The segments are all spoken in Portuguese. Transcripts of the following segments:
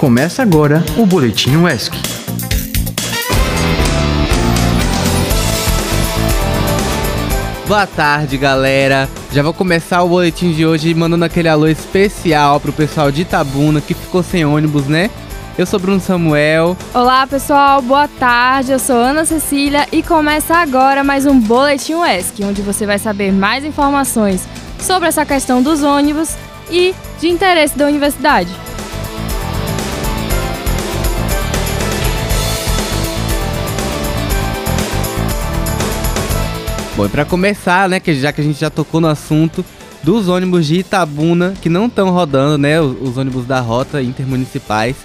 Começa agora o Boletim UESC. Boa tarde, galera. Já vou começar o boletim de hoje mandando aquele alô especial pro pessoal de Itabuna que ficou sem ônibus, né? Eu sou Bruno Samuel. Olá, pessoal. Boa tarde. Eu sou Ana Cecília e começa agora mais um boletim UESC, onde você vai saber mais informações sobre essa questão dos ônibus e de interesse da universidade. Bom, e pra começar, né, que já que a gente já tocou no assunto dos ônibus de Itabuna que não estão rodando, né, os, ônibus da rota intermunicipais,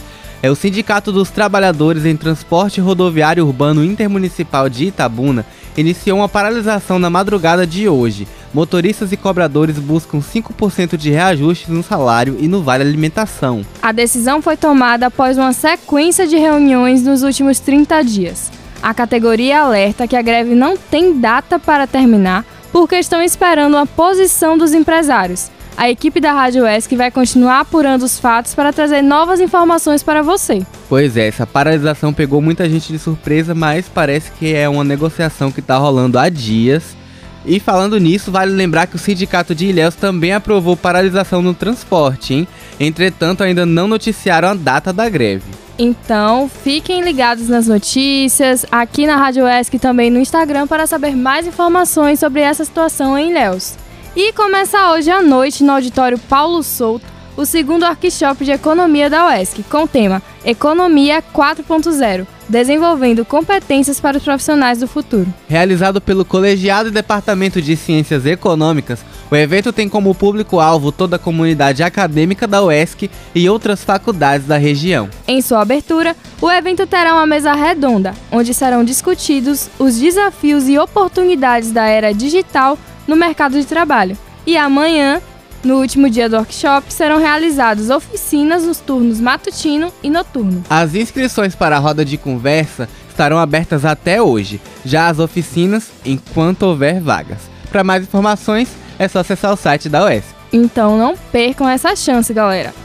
é o Sindicato dos Trabalhadores em Transporte Rodoviário Urbano Intermunicipal de Itabuna iniciou uma paralisação na madrugada de hoje. Motoristas e cobradores buscam 5% de reajustes no salário e no vale alimentação. A decisão foi tomada após uma sequência de reuniões nos últimos 30 dias. A categoria alerta que a greve não tem data para terminar porque estão esperando a posição dos empresários. A equipe da Rádio ESC vai continuar apurando os fatos para trazer novas informações para você. Pois é, essa paralisação pegou muita gente de surpresa, mas parece que é uma negociação que está rolando há dias. E falando nisso, vale lembrar que o Sindicato de Ilhéus também aprovou paralisação no transporte, hein? Entretanto, ainda não noticiaram a data da greve. Então, fiquem ligados nas notícias, aqui na Rádio ESC e também no Instagram para saber mais informações sobre essa situação em Ilhéus. E começa hoje à noite no auditório Paulo Souto o segundo workshop de economia da UESC, com o tema Economia 4.0 desenvolvendo competências para os profissionais do futuro. Realizado pelo Colegiado e Departamento de Ciências Econômicas, o evento tem como público-alvo toda a comunidade acadêmica da UESC e outras faculdades da região. Em sua abertura, o evento terá uma mesa redonda, onde serão discutidos os desafios e oportunidades da era digital no mercado de trabalho. E amanhã, no último dia do workshop, serão realizadas oficinas nos turnos matutino e noturno. As inscrições para a roda de conversa estarão abertas até hoje, já as oficinas enquanto houver vagas. Para mais informações, é só acessar o site da UES. Então não percam essa chance, galera!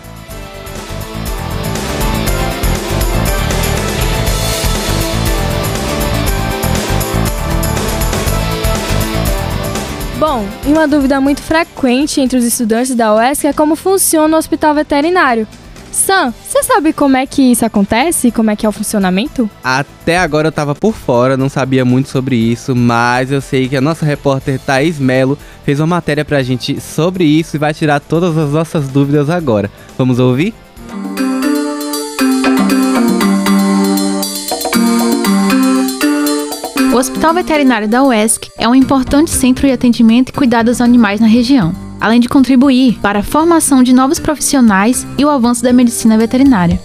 Bom, e uma dúvida muito frequente entre os estudantes da UESC é como funciona o hospital veterinário. Sam, você sabe como é que isso acontece? Como é que é o funcionamento? Até agora eu tava por fora, não sabia muito sobre isso, mas eu sei que a nossa repórter Thaís Melo fez uma matéria pra gente sobre isso e vai tirar todas as nossas dúvidas agora. Vamos ouvir? Hospital Veterinário da UESC é um importante centro de atendimento e cuidado aos animais na região, além de contribuir para a formação de novos profissionais e o avanço da medicina veterinária.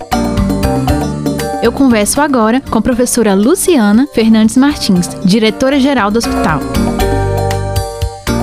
Eu converso agora com a professora Luciana Fernandes Martins, diretora-geral do hospital.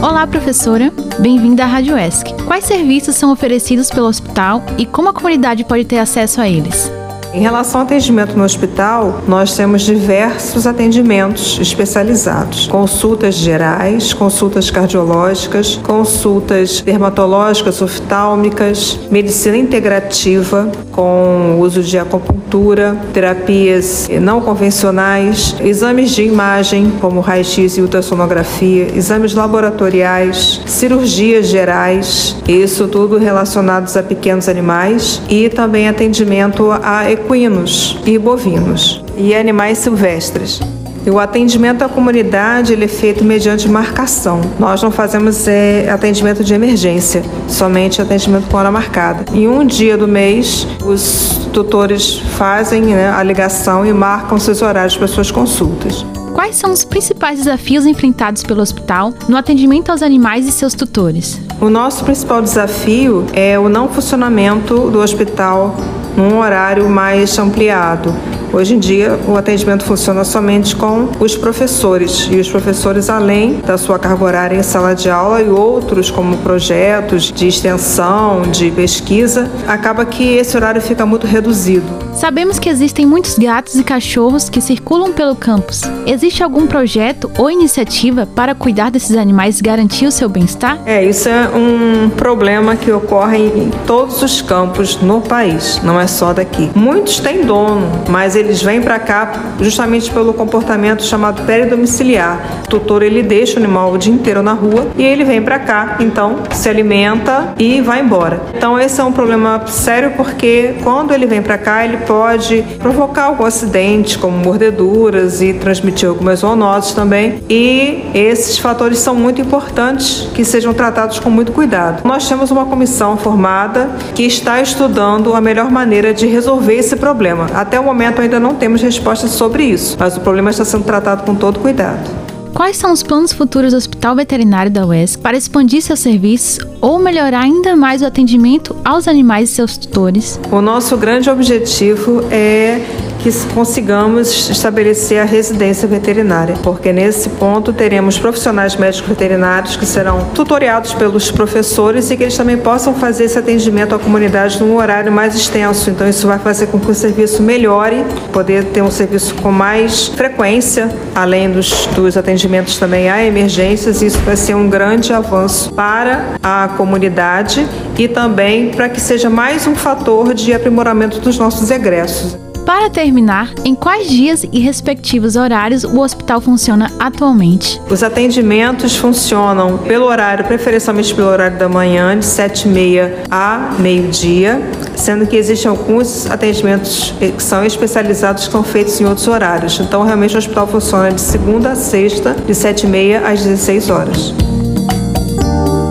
Olá, professora. Bem-vinda à Rádio ESC. Quais serviços são oferecidos pelo hospital e como a comunidade pode ter acesso a eles? Em relação ao atendimento no hospital, nós temos diversos atendimentos especializados: consultas gerais, consultas cardiológicas, consultas dermatológicas, oftálmicas, medicina integrativa com uso de acupuntura, terapias não convencionais, exames de imagem como raio-x e ultrassonografia, exames laboratoriais, cirurgias gerais, isso tudo relacionados a pequenos animais e também atendimento a equinos e bovinos e animais silvestres. E o atendimento à comunidade ele é feito mediante marcação. Nós não fazemos é, atendimento de emergência, somente atendimento com hora marcada. Em um dia do mês, os tutores fazem né, a ligação e marcam seus horários para suas consultas. Quais são os principais desafios enfrentados pelo hospital no atendimento aos animais e seus tutores? O nosso principal desafio é o não funcionamento do hospital num horário mais ampliado. Hoje em dia, o atendimento funciona somente com os professores e os professores, além da sua carga horária em sala de aula e outros, como projetos de extensão, de pesquisa, acaba que esse horário fica muito reduzido. Sabemos que existem muitos gatos e cachorros que circulam pelo campus. Existe algum projeto ou iniciativa para cuidar desses animais e garantir o seu bem-estar? É, isso é um problema que ocorre em todos os campos no país, não é só daqui. Muitos têm dono, mas eles vêm para cá justamente pelo comportamento chamado peridomiciliar. O tutor ele deixa o animal o dia inteiro na rua e ele vem para cá, então se alimenta e vai embora. Então esse é um problema sério porque quando ele vem para cá ele pode provocar algum acidente, como mordeduras e transmitir algumas zoonoses também. E esses fatores são muito importantes que sejam tratados com muito cuidado. Nós temos uma comissão formada que está estudando a melhor maneira de resolver esse problema. Até o momento ainda não temos respostas sobre isso, mas o problema está sendo tratado com todo cuidado. Quais são os planos futuros do Hospital Veterinário da UESC para expandir seus serviços ou melhorar ainda mais o atendimento aos animais e seus tutores? O nosso grande objetivo é que consigamos estabelecer a residência veterinária, porque nesse ponto teremos profissionais médicos veterinários que serão tutoriados pelos professores e que eles também possam fazer esse atendimento à comunidade num horário mais extenso. Então isso vai fazer com que o serviço melhore, poder ter um serviço com mais frequência, além dos, dos atendimentos também a emergências. Isso vai ser um grande avanço para a comunidade e também para que seja mais um fator de aprimoramento dos nossos egressos. Para terminar, em quais dias e respectivos horários o hospital funciona atualmente? Os atendimentos funcionam pelo horário, preferencialmente pelo horário da manhã, de 7h30 a meio-dia, sendo que existem alguns atendimentos que são especializados que são feitos em outros horários. Então, realmente, o hospital funciona de segunda a sexta, de 7h30 às 16 horas.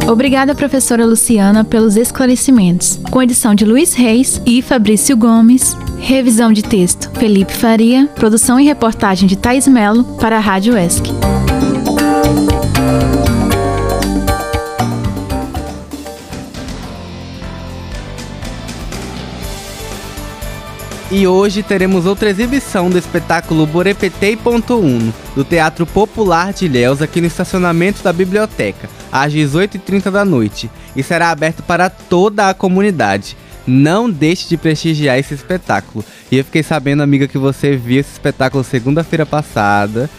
Obrigada, professora Luciana, pelos esclarecimentos. Com edição de Luiz Reis e Fabrício Gomes, revisão de texto Felipe Faria, produção e reportagem de Thais Melo para a Rádio ESC. E hoje teremos outra exibição do espetáculo Borepetei.1 do Teatro Popular de Ilhéus aqui no estacionamento da biblioteca, às 18h30 da noite, e será aberto para toda a comunidade. Não deixe de prestigiar esse espetáculo. E eu fiquei sabendo, amiga, que você viu esse espetáculo segunda-feira passada.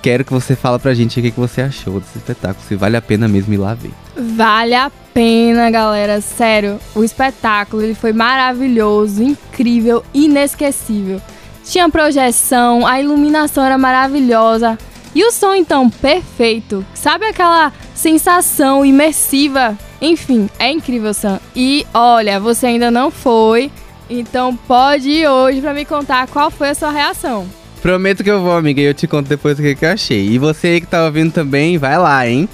Quero que você fale pra gente o que você achou desse espetáculo, se vale a pena mesmo ir lá ver. Vale a pena, galera. Sério, o espetáculo ele foi maravilhoso, incrível, inesquecível. Tinha projeção, a iluminação era maravilhosa e o som então perfeito. Sabe aquela sensação imersiva? Enfim, é incrível, Sam. E olha, você ainda não foi, então pode ir hoje para me contar qual foi a sua reação. Prometo que eu vou, amiga, e eu te conto depois o que, eu achei. E você aí que tá ouvindo também, vai lá, hein?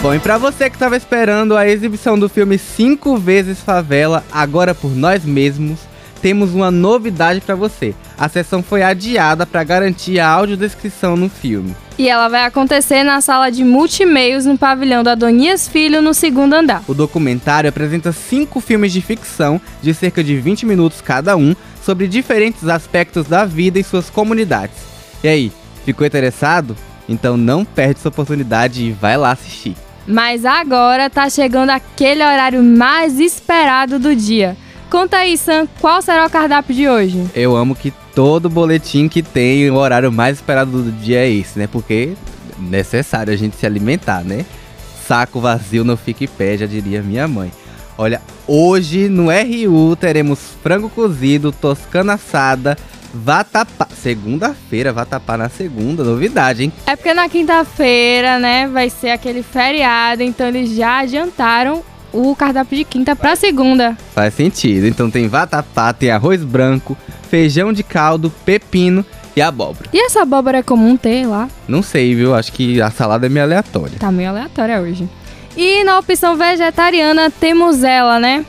Bom, e pra você que tava esperando a exibição do filme Cinco Vezes Favela, agora por nós mesmos, temos uma novidade para você. A sessão foi adiada para garantir a audiodescrição no filme. E ela vai acontecer na sala de multimeios no pavilhão do Adonias Filho, no segundo andar. O documentário apresenta cinco filmes de ficção de cerca de 20 minutos cada um sobre diferentes aspectos da vida em suas comunidades. E aí, ficou interessado? Então não perde essa oportunidade e vai lá assistir. Mas agora tá chegando aquele horário mais esperado do dia. Conta aí, Sam, qual será o cardápio de hoje? Eu amo que todo boletim que tem o horário mais esperado do dia é esse, né? Porque é necessário a gente se alimentar, né? Saco vazio não fica em pé, já diria minha mãe. Olha, hoje no RU teremos frango cozido, toscana assada, vatapá. Segunda-feira, vatapá na segunda, novidade, hein? É porque na quinta-feira, né, vai ser aquele feriado, então eles já adiantaram o cardápio de quinta pra segunda. Faz sentido. Então tem vatapá, tem arroz branco, feijão de caldo, pepino e abóbora. E essa abóbora é comum ter lá? Não sei, viu? Acho que a salada é meio aleatória. Tá meio aleatória hoje. E na opção vegetariana temos ela, né?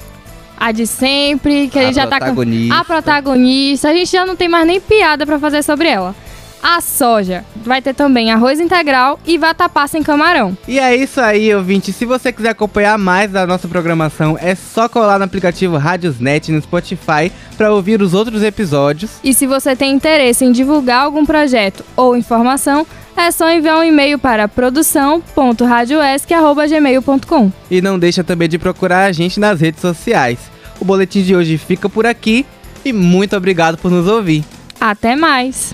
A de sempre, que a, A gente já tá com protagonista. a protagonista. A gente já não tem mais nem piada pra fazer sobre ela. A soja. Vai ter também arroz integral e vatapá sem camarão. E é isso aí, ouvinte. Se você quiser acompanhar mais da nossa programação, é só colar no aplicativo Radiosnet no Spotify para ouvir os outros episódios. E se você tem interesse em divulgar algum projeto ou informação, é só enviar um e-mail para produção.radioesc.gmail.com. E não deixa também de procurar a gente nas redes sociais. O boletim de hoje fica por aqui e muito obrigado por nos ouvir. Até mais!